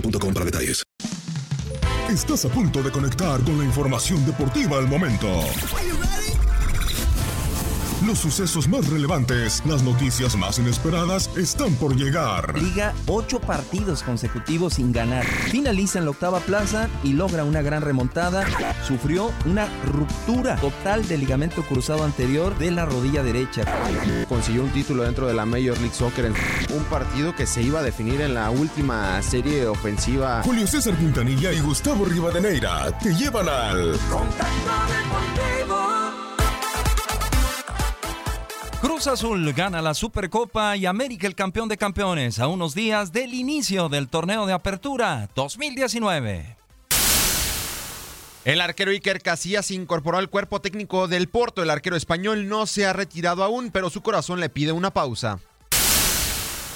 para detalles. Estás a punto de conectar con la información deportiva al momento. Los sucesos más relevantes, las noticias más inesperadas están por llegar. Liga ocho partidos consecutivos sin ganar. Finaliza en la octava plaza y logra una gran remontada. Sufrió una ruptura total del ligamento cruzado anterior de la rodilla derecha. Consiguió un título dentro de la Major League Soccer en un partido que se iba a definir en la última serie ofensiva. Julio César Quintanilla y Gustavo Rivadeneira te llevan al Cruz Azul gana la Supercopa y América el campeón de campeones a unos días del inicio del torneo de apertura 2019. El arquero Iker Casillas se incorporó al cuerpo técnico del Porto. El arquero español no se ha retirado aún, pero su corazón le pide una pausa.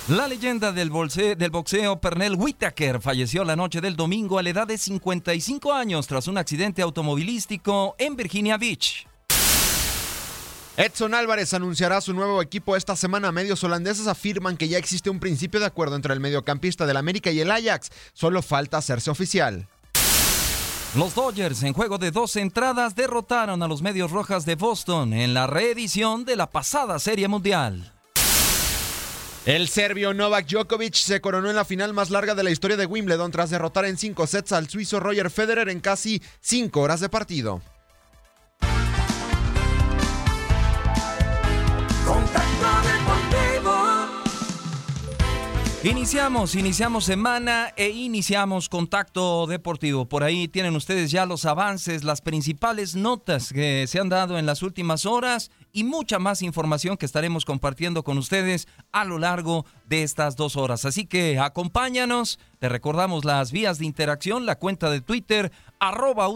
La leyenda del, del boxeo Pernell Whitaker falleció la noche del domingo a la edad de 55 años tras un accidente automovilístico en Virginia Beach. Edson Álvarez anunciará su nuevo equipo esta semana. Medios holandeses afirman que ya existe un principio de acuerdo entre el mediocampista del América y el Ajax. Solo falta hacerse oficial. Los Dodgers, en juego de dos entradas, derrotaron a los Medios Rojas de Boston en la reedición de la pasada Serie Mundial. El serbio Novak Djokovic se coronó en la final más larga de la historia de Wimbledon tras derrotar en cinco sets al suizo Roger Federer en casi cinco horas de partido. Iniciamos, iniciamos semana e iniciamos contacto deportivo. Por ahí tienen ustedes ya los avances, las principales notas que se han dado en las últimas horas y mucha más información que estaremos compartiendo con ustedes a lo largo de estas dos horas. Así que acompáñanos, te recordamos las vías de interacción, la cuenta de Twitter, arroba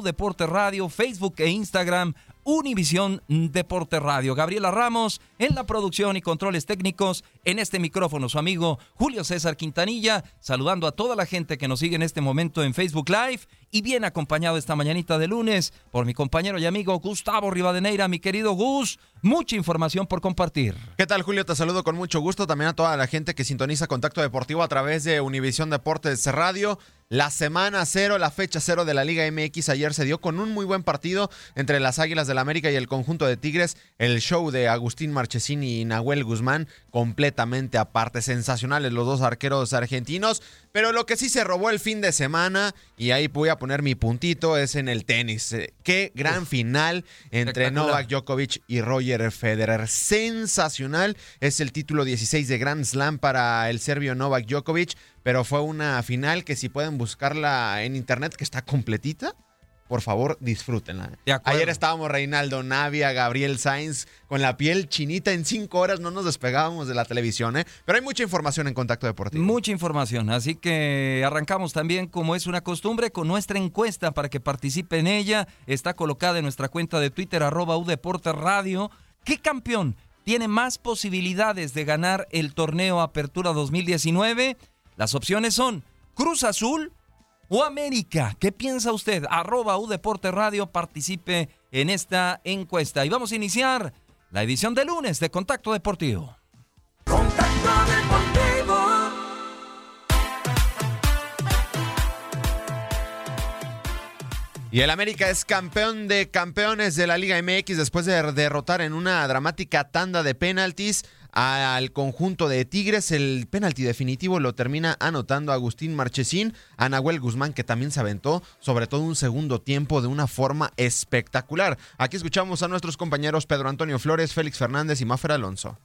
Radio, Facebook e Instagram, Univisión Deporte Radio. Gabriela Ramos en la producción y controles técnicos. En este micrófono, su amigo Julio César Quintanilla, saludando a toda la gente que nos sigue en este momento en Facebook Live y bien acompañado esta mañanita de lunes por mi compañero y amigo Gustavo Rivadeneira. Mi querido Gus, mucha información por compartir. ¿Qué tal, Julio? Te saludo con mucho gusto. También a toda la gente que sintoniza Contacto Deportivo a través de Univisión Deportes Radio. La semana cero, la fecha cero de la Liga MX ayer se dio con un muy buen partido entre las Águilas del América y el conjunto de Tigres. El show de Agustín Marchesini y Nahuel Guzmán completamente aparte. Sensacionales los dos arqueros argentinos. Pero lo que sí se robó el fin de semana, y ahí voy a poner mi puntito, es en el tenis. Eh, Qué gran final entre. Novak Djokovic y Roger Federer. Sensacional. Es el título 16 de Grand Slam para el serbio Novak Djokovic. pero fue una final que si pueden buscarla en internet, que está completita, por favor, disfrútenla. Ayer estábamos Reinaldo Navia, Gabriel Sainz, con la piel chinita en cinco horas, no nos despegábamos de la televisión, ¿eh? Pero hay mucha información en Contacto Deportivo. Mucha información, así que arrancamos también, como es una costumbre, con nuestra encuesta para que participe en ella. Está colocada en nuestra cuenta de Twitter, arroba Udeporte Radio. ¿Qué campeón tiene más posibilidades de ganar el torneo Apertura 2019? Las opciones son Cruz Azul, o América. ¿Qué piensa usted? Arroba U Deporte Radio, participe en esta encuesta. Y vamos a iniciar la edición de lunes de Contacto Deportivo. Contacto Deportivo. Y el América es campeón de campeones de la Liga MX después de derrotar en una dramática tanda de penaltis al conjunto de Tigres. El penalti definitivo lo termina anotando Agustín Marchesín, a Nahuel Guzmán, que también se aventó, sobre todo un segundo tiempo de una forma espectacular. Aquí escuchamos a nuestros compañeros Pedro Antonio Flores, Félix Fernández y Mafer Alonso.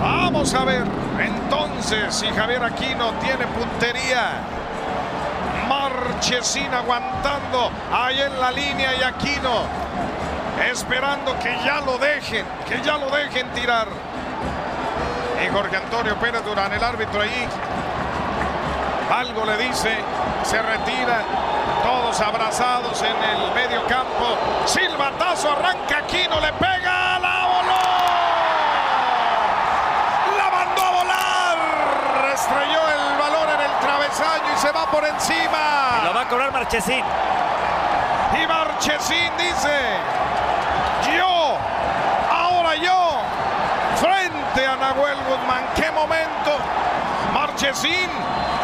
Vamos a ver, entonces, si Javier Aquino tiene puntería. Marchesín aguantando ahí en la línea y Aquino esperando que ya lo dejen, que ya lo dejen tirar. Y Jorge Antonio Pérez Durán, el árbitro ahí, algo le dice, se retira, todos abrazados en el medio campo. Silbatazo, arranca Aquino, le pega, la voló. La mandó a volar. Estrelló el balón en el travesaño y se va por encima. lo va a cobrar Marchesín. Y Marchesín dice, yo, ahora yo, frente a Guzmán. ¡Qué momento! Marchesín,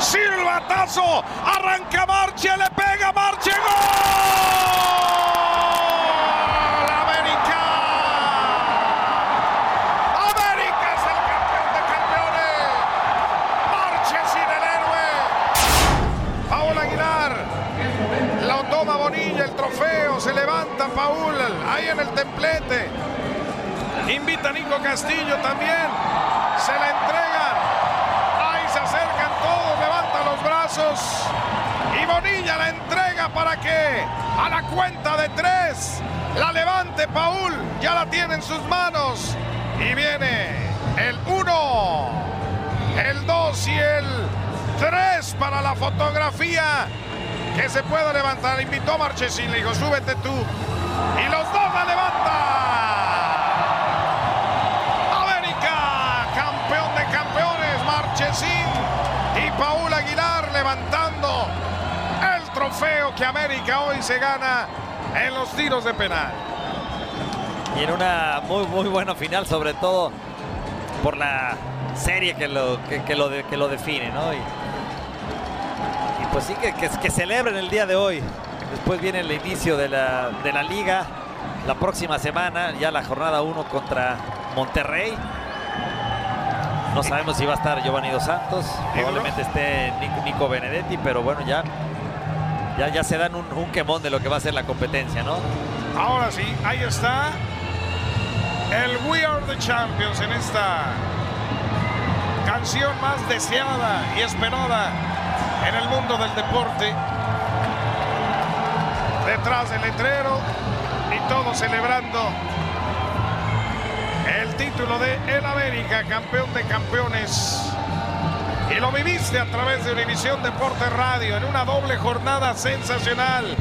silbatazo, arranca Marche, le pega Invita a Nico Castillo también. Se la entregan. Ahí se acercan todos, levanta los brazos. Y Bonilla la entrega para que a la cuenta de tres la levante Paul. Ya la tiene en sus manos. Y viene el uno, el dos y el tres para la fotografía que se pueda levantar. Invitó a Marchesín, le dijo, súbete tú. Y los dos la levantan. Trofeo que América hoy se gana en los tiros de penal. Y en una muy, muy buena final, sobre todo por la serie que lo, que, que lo, de- que lo define, ¿no? Y, y pues sí, que, que, que celebren el día de hoy. Después viene el inicio de la, de la liga. La próxima semana, ya la jornada 1 contra Monterrey. No sabemos si va a estar Giovanni Dos Santos. Probablemente esté Nico, Nico Benedetti, pero bueno, ya, ya, ya se dan un, un quemón de lo que va a ser la competencia, ¿no? Ahora sí, ahí está el We Are the Champions en esta canción más deseada y esperada en el mundo del deporte. Detrás del letrero y todos celebrando el título de El América, campeón de campeones. Y lo viviste a través de Univisión Deporte Radio en una doble jornada sensacional.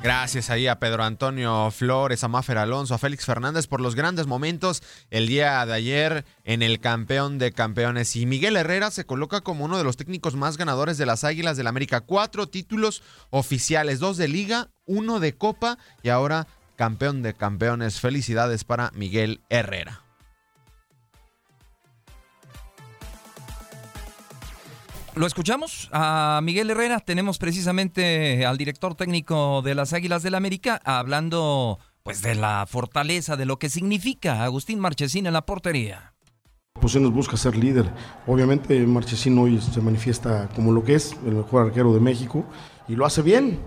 Gracias ahí a Pedro Antonio Flores, a Mafer Alonso, a Félix Fernández por los grandes momentos el día de ayer en el campeón de campeones. Y Miguel Herrera se coloca como uno de los técnicos más ganadores de las Águilas del América. Cuatro títulos oficiales, dos de liga, uno de copa y ahora campeón de campeones. Felicidades para Miguel Herrera. Lo escuchamos a Miguel Herrera. Tenemos precisamente al director técnico de las Águilas del América hablando pues de la fortaleza, de lo que significa Agustín Marchesín en la portería. Pues él nos busca ser líder. Obviamente Marchesín hoy se manifiesta como lo que es, el mejor arquero de México, y lo hace bien.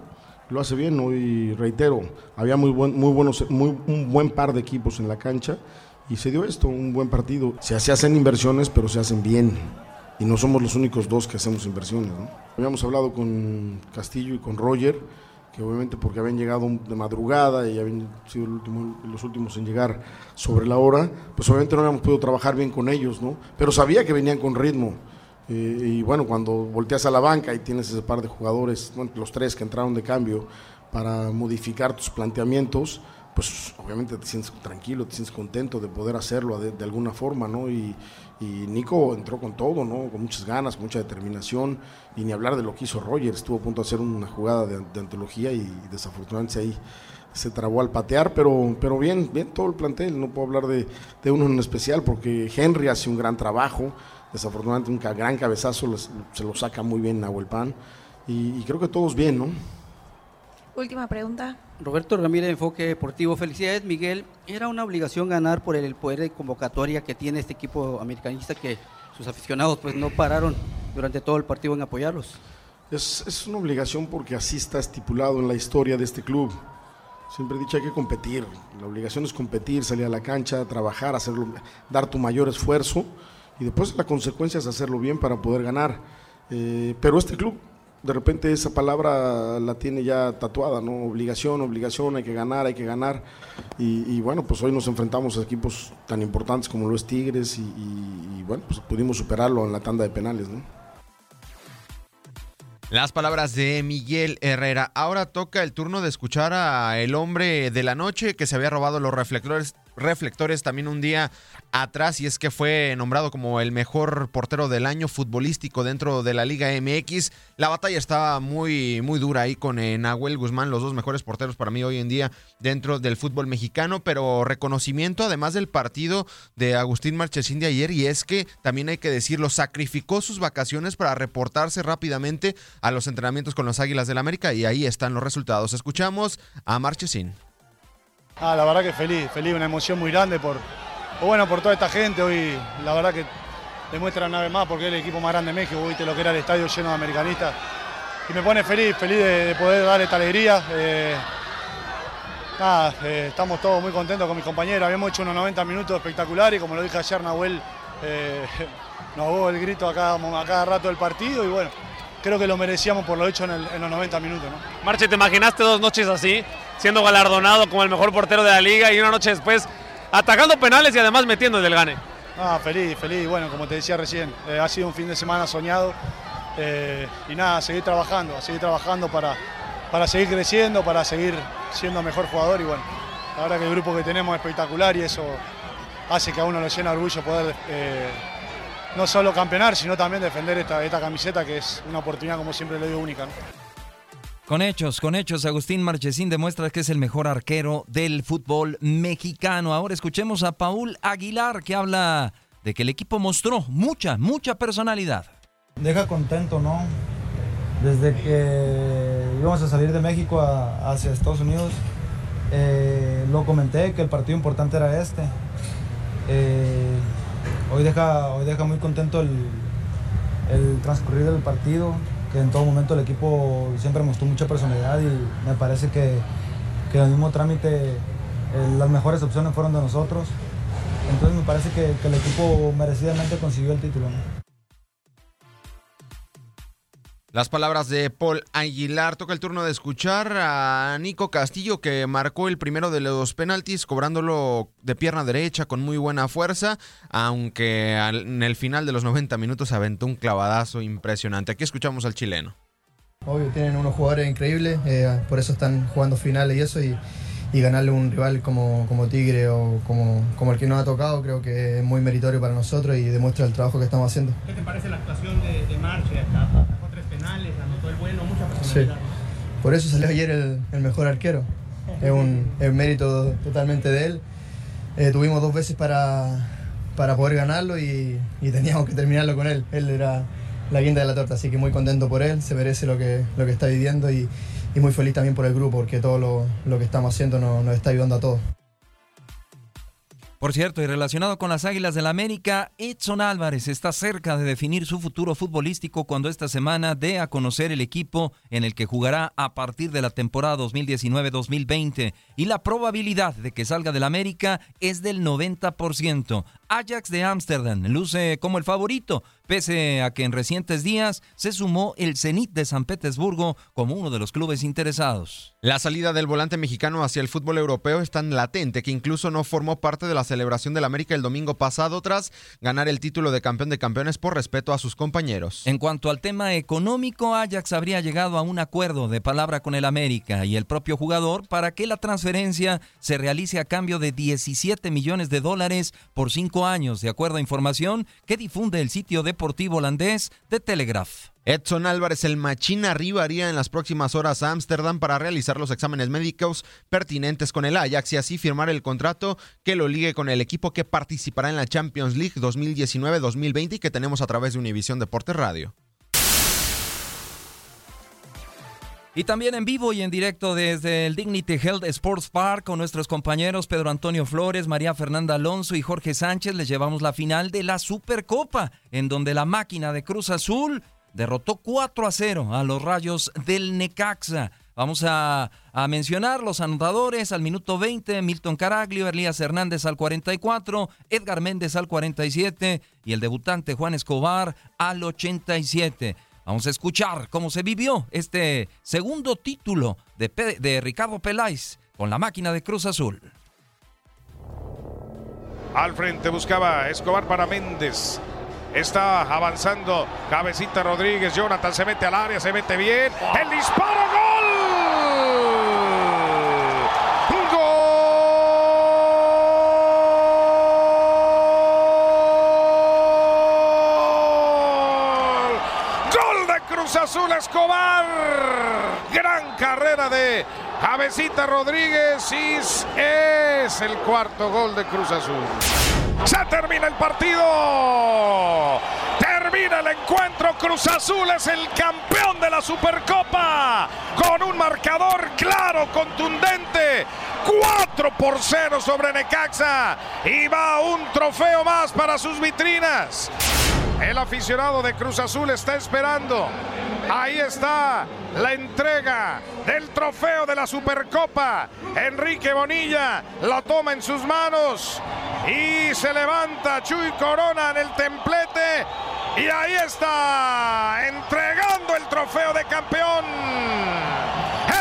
Lo hace bien. Hoy reitero, había muy buen, muy buenos, muy, un buen par de equipos en la cancha y se dio esto, un buen partido. Se, se hacen inversiones, pero se hacen bien. Y no somos los únicos dos que hacemos inversiones. ¿no? Habíamos hablado con Castillo y con Roger, que obviamente porque habían llegado de madrugada y habían sido el último, los últimos en llegar sobre la hora, pues obviamente no habíamos podido trabajar bien con ellos, ¿no? Pero sabía que venían con ritmo. Eh, y bueno, cuando volteas a la banca y tienes ese par de jugadores, bueno, los tres que entraron de cambio para modificar tus planteamientos, pues obviamente te sientes tranquilo, te sientes contento de poder hacerlo de, de alguna forma, ¿no? Y, y, Nico entró con todo, ¿no? Con muchas ganas, mucha determinación, y ni hablar de lo que hizo Roger, estuvo a punto de hacer una jugada de, de antología y, desafortunadamente ahí se trabó al patear, pero, pero bien, bien todo el plantel, no puedo hablar de, de uno en especial porque Henry hace un gran trabajo, desafortunadamente un gran cabezazo se lo saca muy bien Nahuel Pan, y, y creo que todos bien, ¿no? Última pregunta. Roberto Ramírez, Enfoque Deportivo. Felicidades, Miguel. Era una obligación ganar por el poder de convocatoria que tiene este equipo americanista que sus aficionados pues no pararon durante todo el partido en apoyarlos. Es, es una obligación porque así está estipulado en la historia de este club. Siempre he dicho hay que competir. La obligación es competir, salir a la cancha, trabajar, hacerlo, dar tu mayor esfuerzo y después la consecuencia es hacerlo bien para poder ganar. Eh, pero este club de repente esa palabra la tiene ya tatuada, ¿no? Obligación, obligación, hay que ganar, hay que ganar. Y, bueno, pues hoy nos enfrentamos a equipos tan importantes como lo es Tigres y, y, y, bueno, pues pudimos superarlo en la tanda de penales, ¿no? Las palabras de Miguel Herrera. Ahora toca el turno de escuchar a el hombre de la noche que se había robado los reflectores reflectores también un día atrás y es que fue nombrado como el mejor portero del año futbolístico dentro de la Liga MX. La batalla estaba muy, muy dura ahí con eh, Nahuel Guzmán, los dos mejores porteros para mí hoy en día dentro del fútbol mexicano, pero reconocimiento además del partido de Agustín Marchesín de ayer y es que también hay que decirlo, sacrificó sus vacaciones para reportarse rápidamente a los entrenamientos con los Águilas del América y ahí están los resultados. Escuchamos a Marchesín. Ah, la verdad que feliz, feliz, una emoción muy grande por, bueno, por toda esta gente. Hoy la verdad que demuestra una vez más porque es el equipo más grande de México, viste lo que era el estadio lleno de americanistas. Y me pone feliz, feliz de, de poder dar esta alegría. Eh, nada, eh, estamos todos muy contentos con mis compañeros. Habíamos hecho unos 90 minutos espectaculares y como lo dije ayer, Nahuel eh, nos hago el grito a cada, a cada rato del partido y bueno, creo que lo merecíamos por lo hecho en, los 90 minutos. Marche, ¿te imaginaste dos noches así, siendo galardonado como el mejor portero de la liga y una noche después atacando penales y además metiendo el gane? Ah, feliz, feliz. Bueno, como te decía recién, eh, ha sido un fin de semana soñado eh, y nada, seguir trabajando, seguir trabajando para, para seguir creciendo, para seguir siendo mejor jugador y bueno, la verdad que el grupo que tenemos es espectacular y eso hace que a uno le llena orgullo poder eh, no solo campeonar, sino también defender esta, esta, camiseta que es una oportunidad, como siempre le digo, única. Con hechos, con hechos, Agustín Marchesín demuestra que es el mejor arquero del fútbol mexicano. Ahora escuchemos a Paul Aguilar que habla de que el equipo mostró mucha, mucha personalidad. Deja contento, ¿no? Desde que íbamos a salir de México hacia Estados Unidos, eh, lo comenté que el partido importante era este. Eh, hoy, deja, hoy deja muy contento el transcurrir del partido, que en todo momento el equipo siempre mostró mucha personalidad y me parece que, que en mismo trámite eh, las mejores opciones fueron de nosotros. Entonces me parece que, el equipo merecidamente consiguió el título. Las palabras de Paul Aguilar. Toca el turno de escuchar a Nico Castillo, que marcó el primero de los penaltis, cobrándolo de pierna derecha con muy buena fuerza, aunque en el final de los 90 minutos aventó un clavadazo impresionante. Aquí escuchamos al chileno. Obvio, tienen unos jugadores increíbles, eh, por eso están jugando finales y eso, y, y ganarle a un rival como, como Tigre o como, como el que nos ha tocado, creo que es muy meritorio para nosotros y demuestra el trabajo que estamos haciendo. ¿Qué te parece la actuación de, de Marche? Tres penales, anotó el bueno, mucha personalidad. Sí. Por eso salió ayer el, el mejor arquero. Es un, es mérito totalmente de él. Eh, tuvimos dos veces para, para poder ganarlo y, y, teníamos que terminarlo con él. Él era la guinda de la torta, así que muy contento por él, se merece lo que, lo que está viviendo y, y muy feliz también por el grupo, porque todo lo, lo que estamos haciendo nos, nos está ayudando a todos. Por cierto, y relacionado con las Águilas del la América, Edson Álvarez está cerca de definir su futuro futbolístico cuando esta semana dé a conocer el equipo en el que jugará a partir de la temporada 2019-2020 y la probabilidad de que salga del América es del 90%. Ajax de Ámsterdam luce como el favorito, pese a que en recientes días se sumó el Zenit de San Petersburgo como uno de los clubes interesados. La salida del volante mexicano hacia el fútbol europeo es tan latente que incluso no formó parte de la celebración del América el domingo pasado tras ganar el título de campeón de campeones por respeto a sus compañeros. En cuanto al tema económico, Ajax habría llegado a un acuerdo de palabra con el América y el propio jugador para que la transferencia se realice a cambio de 17 millones de dólares por años, de acuerdo a información que difunde el sitio deportivo holandés de Telegraph. Edson Álvarez, el machín, arribaría en las próximas horas a Ámsterdam para realizar los exámenes médicos pertinentes con el Ajax y así firmar el contrato que lo ligue con el equipo que participará en la Champions League 2019-2020 y que tenemos a través de Univisión Deportes Radio. Y también en vivo y en directo desde el Dignity Health Sports Park con nuestros compañeros Pedro Antonio Flores, María Fernanda Alonso y Jorge Sánchez les llevamos la final de la Supercopa, en donde la máquina de Cruz Azul derrotó 4 a 0 a los rayos del Necaxa. Vamos a, mencionar los anotadores al minuto 20, Milton Caraglio, Elías Hernández al 44, Edgar Méndez al 47 y el debutante Juan Escobar al 87. Vamos a escuchar cómo se vivió este segundo título de, de Ricardo Peláez con la máquina de Cruz Azul. Al frente buscaba Escobar para Méndez. Está avanzando Cabecita Rodríguez. Jonathan se mete al área, se mete bien. El disparo, gol. Gol de Cruz Azul Escobar. Gran carrera de Cabecita Rodríguez y es el cuarto gol de Cruz Azul. Se termina el partido. Termina el encuentro. Cruz Azul es el campeón de la Supercopa. Con un marcador claro, contundente. 4 por 0 sobre Necaxa. Y va un trofeo más para sus vitrinas. El aficionado de Cruz Azul está esperando. Ahí está la entrega del trofeo de la Supercopa. Enrique Bonilla lo toma en sus manos y se levanta Chuy Corona en el templete. Y ahí está, entregando el trofeo de campeón.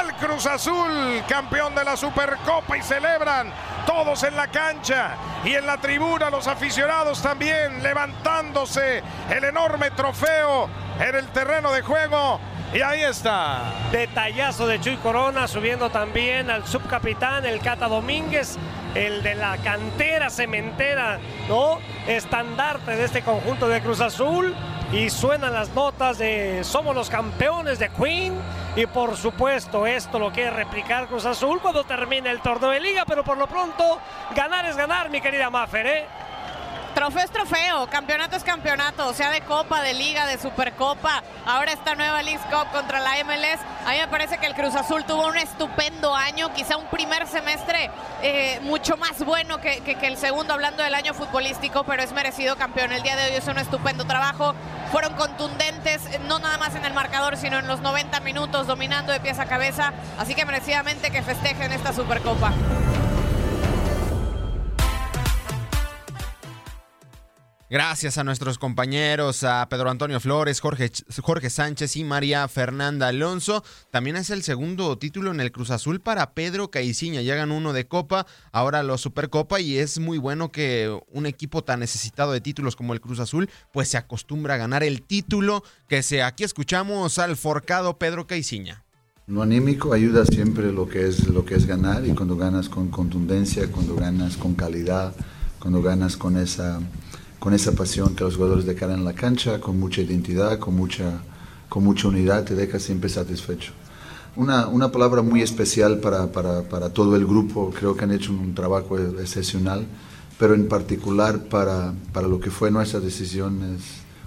El Cruz Azul, campeón de la Supercopa y celebran todos en la cancha y en la tribuna los aficionados también levantándose el enorme trofeo en el terreno de juego. Y ahí está. Detallazo de Chuy Corona, subiendo también al subcapitán, el Cata Domínguez, el de la cantera cementera, ¿no? Estandarte de este conjunto de Cruz Azul. Y suenan las notas de somos los campeones de Queen. Y por supuesto, esto lo quiere replicar Cruz Azul cuando termine el torneo de liga. Pero por lo pronto, ganar es ganar, mi querida Maffer, ¿eh? Trofeo es trofeo, campeonato es campeonato, sea de Copa, de Liga, de Supercopa, ahora esta nueva League Cup contra la MLS. A mí me parece que el Cruz Azul tuvo un estupendo año, quizá un primer semestre eh, mucho más bueno que, el segundo, hablando del año futbolístico, pero es merecido campeón. El día de hoy hizo un estupendo trabajo, fueron contundentes, no nada más en el marcador, sino en los 90 minutos, dominando de pies a cabeza, así que merecidamente que festejen esta Supercopa. Gracias a nuestros compañeros, a Pedro Antonio Flores, Jorge, Jorge Sánchez y María Fernanda Alonso. También es el segundo título en el Cruz Azul para Pedro Caiciña. Ganó uno de Copa, ahora lo Supercopa y es muy bueno que un equipo tan necesitado de títulos como el Cruz Azul pues se acostumbra a ganar el título que se aquí escuchamos al forcado Pedro Caiciña. Lo anímico ayuda siempre lo que es lo que es ganar y cuando ganas con contundencia, cuando ganas con calidad, cuando ganas con esa con esa pasión que los jugadores dejan en la cancha, con mucha identidad, con mucha, con mucha unidad, te deja siempre satisfecho. Una, una palabra muy especial para, para, para, todo el grupo, creo que han hecho un trabajo excepcional, pero en particular para, para lo que fue nuestras decisiones,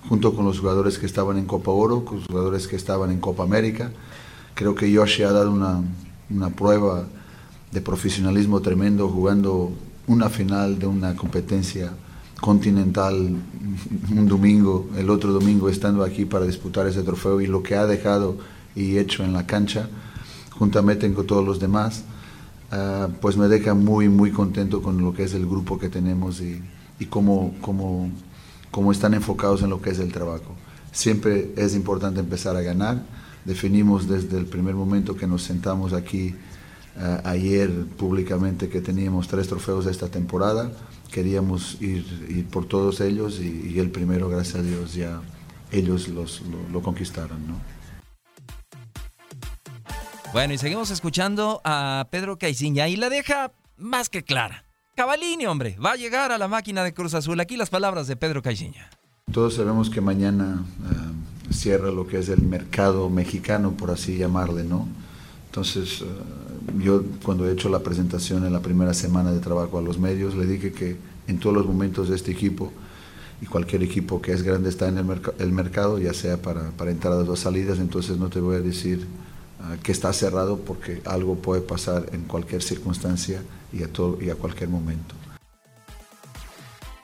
junto con los jugadores que estaban en Copa Oro, con los jugadores que estaban en Copa América. Creo que Yoshi ha dado una, una prueba de profesionalismo tremendo jugando una final de una competencia continental un domingo, el otro domingo estando aquí para disputar ese trofeo y lo que ha dejado y hecho en la cancha, juntamente con todos los demás, ah, pues me deja muy, muy contento con lo que es el grupo que tenemos y, y cómo, cómo, cómo están enfocados en lo que es el trabajo. Siempre es importante empezar a ganar. Definimos desde el primer momento que nos sentamos aquí ah, ayer públicamente que teníamos tres trofeos esta temporada queríamos ir, ir por todos ellos y, y, el primero, gracias a Dios, ya ellos los, lo, lo conquistaron. ¿no? Bueno, y seguimos escuchando a Pedro Caiciña y la deja más que clara. Cavalini, hombre, va a llegar a la máquina de Cruz Azul. Aquí las palabras de Pedro Caiciña. Todos sabemos que mañana uh, cierra lo que es el mercado mexicano, por así llamarle, ¿no? Entonces, uh, yo cuando he hecho la presentación en la primera semana de trabajo a los medios, le dije que en todos los momentos de este equipo y cualquier equipo que es grande está en el, merc el mercado, ya sea para, para, entradas o salidas, entonces no te voy a decir uh, que está cerrado porque algo puede pasar en cualquier circunstancia y a, todo, y a cualquier momento.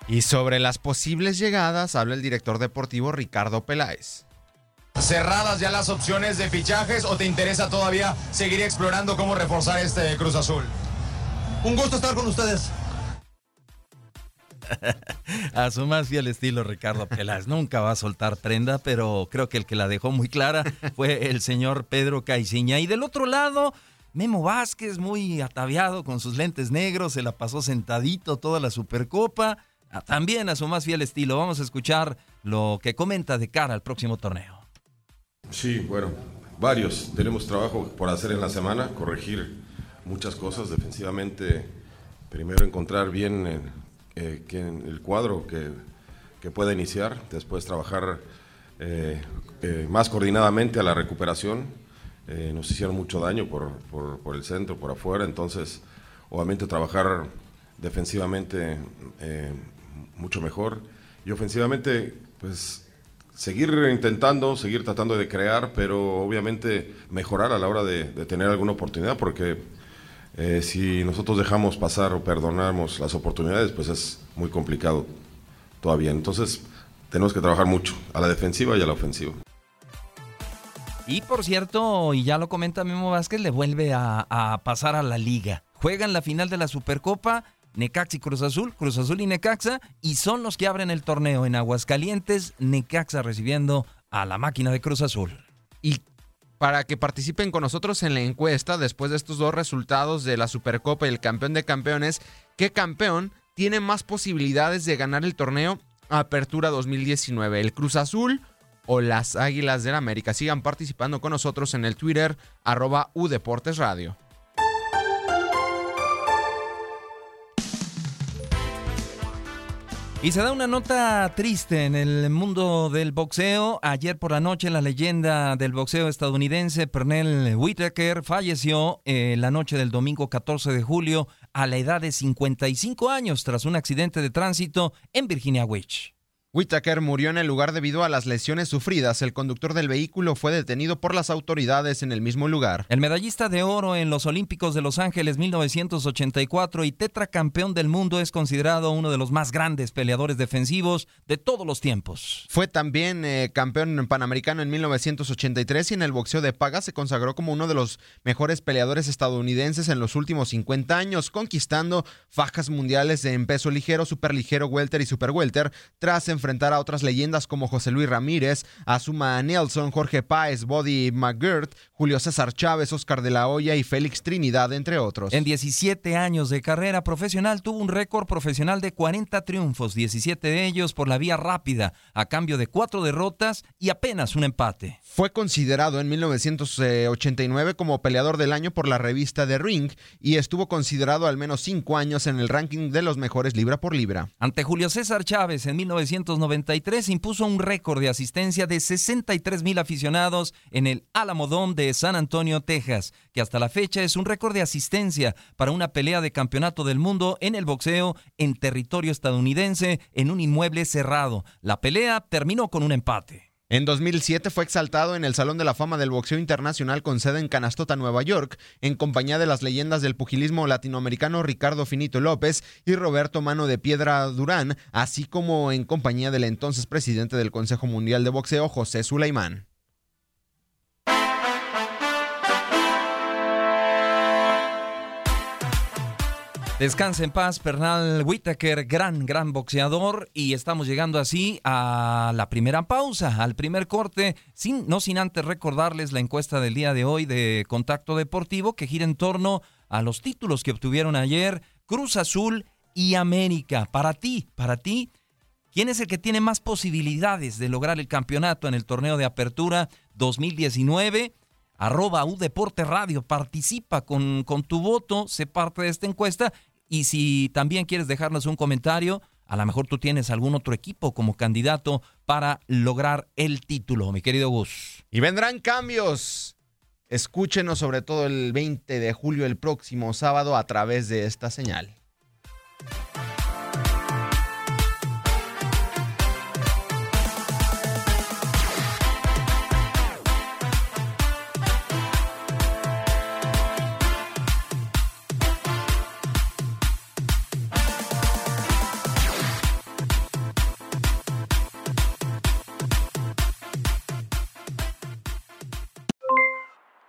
Y sobre las posibles llegadas habla el director deportivo Ricardo Peláez. ¿Cerradas ya las opciones de fichajes o te interesa todavía seguir explorando cómo reforzar este Cruz Azul? Un gusto estar con ustedes. a su más fiel estilo, Ricardo Peláez. Nunca va a soltar prenda, pero creo que el que la dejó muy clara fue el señor Pedro Caiciña. Y del otro lado, Memo Vázquez, muy ataviado con sus lentes negros, se la pasó sentadito toda la Supercopa. También a su más fiel estilo. Vamos a escuchar lo que comenta de cara al próximo torneo. Sí, bueno, varios. Tenemos trabajo por hacer en la semana, corregir muchas cosas defensivamente. Primero encontrar bien eh, eh, el cuadro que, que, pueda iniciar, después trabajar eh, más coordinadamente a la recuperación. nos hicieron mucho daño por, por, por, el centro, por afuera, entonces obviamente trabajar defensivamente mucho mejor y ofensivamente pues seguir intentando, seguir tratando de crear, pero obviamente mejorar a la hora de, tener alguna oportunidad, porque eh, si nosotros dejamos pasar o perdonamos las oportunidades, pues es muy complicado todavía. Entonces tenemos que trabajar mucho a la defensiva y a la ofensiva. Y por cierto, y ya lo comenta Memo Vázquez, le vuelve a, a pasar a la liga. Juegan la final de la Supercopa Necaxa y Cruz Azul, Cruz Azul y Necaxa, y son los que abren el torneo en Aguascalientes, Necaxa recibiendo a la máquina de Cruz Azul. Y para que participen con nosotros en la encuesta después de estos dos resultados de la Supercopa y el campeón de campeones, ¿qué campeón tiene más posibilidades de ganar el torneo Apertura 2019? ¿El Cruz Azul o las Águilas del América? Sigan participando con nosotros en el Twitter arroba Udeportes Radio. Y se da una nota triste en el mundo del boxeo. Ayer por la noche la leyenda del boxeo estadounidense Pernell Whitaker falleció eh, la noche del domingo 14 de julio a la edad de 55 años tras un accidente de tránsito en Virginia Beach. Whitaker murió en el lugar debido a las lesiones sufridas. El conductor del vehículo fue detenido por las autoridades en el mismo lugar. El medallista de oro en los Olímpicos de Los Ángeles 1984 y tetracampeón del mundo es considerado uno de los más grandes peleadores defensivos de todos los tiempos. Fue también eh, campeón panamericano en 1983 y en el boxeo de paga se consagró como uno de los mejores peleadores estadounidenses en los últimos 50 años, conquistando fajas mundiales en peso ligero, superligero, welter y super welter tras enfrentar enfrentar a otras leyendas como José Luis Ramírez, Azuma Nelson, Jorge Páez, Body McGirt, Julio César Chávez, Oscar de la Hoya y Félix Trinidad, entre otros. En 17 años de carrera profesional tuvo un récord profesional de 40 triunfos, 17 de ellos por la vía rápida, a cambio de cuatro derrotas y apenas un empate. Fue considerado en 1989 como peleador del año por la revista The Ring y estuvo considerado al menos cinco años en el ranking de los mejores libra por libra. Ante Julio César Chávez en 1990 1993 impuso un récord de asistencia de 63 mil aficionados en el Alamo Dome de San Antonio, Texas, que hasta la fecha es un récord de asistencia para una pelea de campeonato del mundo en el boxeo en territorio estadounidense en un inmueble cerrado. La pelea terminó con un empate. En 2007 fue exaltado en el Salón de la Fama del Boxeo Internacional con sede en Canastota, Nueva York, en compañía de las leyendas del pugilismo latinoamericano Ricardo Finito López y Roberto Mano de Piedra Durán, así como en compañía del entonces presidente del Consejo Mundial de Boxeo, José Sulaimán. Descansa en paz, Pernal Whitaker, gran, gran boxeador. Y estamos llegando así a la primera pausa, al primer corte, sin, no sin antes recordarles la encuesta del día de hoy de Contacto Deportivo, que gira en torno a los títulos que obtuvieron ayer Cruz Azul y América. Para ti, para ti, ¿quién es el que tiene más posibilidades de lograr el campeonato en el torneo de apertura 2019? Arroba U Deporte Radio, participa con, con tu voto, sé parte de esta encuesta y si también quieres dejarnos un comentario, a lo mejor tú tienes algún otro equipo como candidato para lograr el título, mi querido Gus. Y vendrán cambios. Escúchenos sobre todo el 20 de julio, el próximo sábado, a través de esta señal.